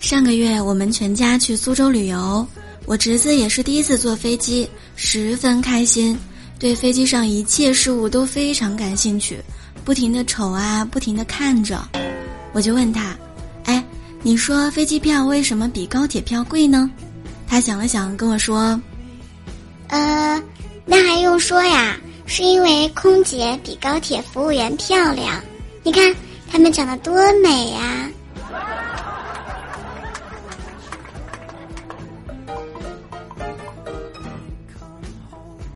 上个月我们全家去苏州旅游，我侄子也是第一次坐飞机，十分开心，对飞机上一切事物都非常感兴趣，不停的瞅啊，不停的看着。我就问他：“哎，你说飞机票为什么比高铁票贵呢？”他想了想，跟我说：“呃，那还用说呀，是因为空姐比高铁服务员漂亮，你看他们长得多美呀。”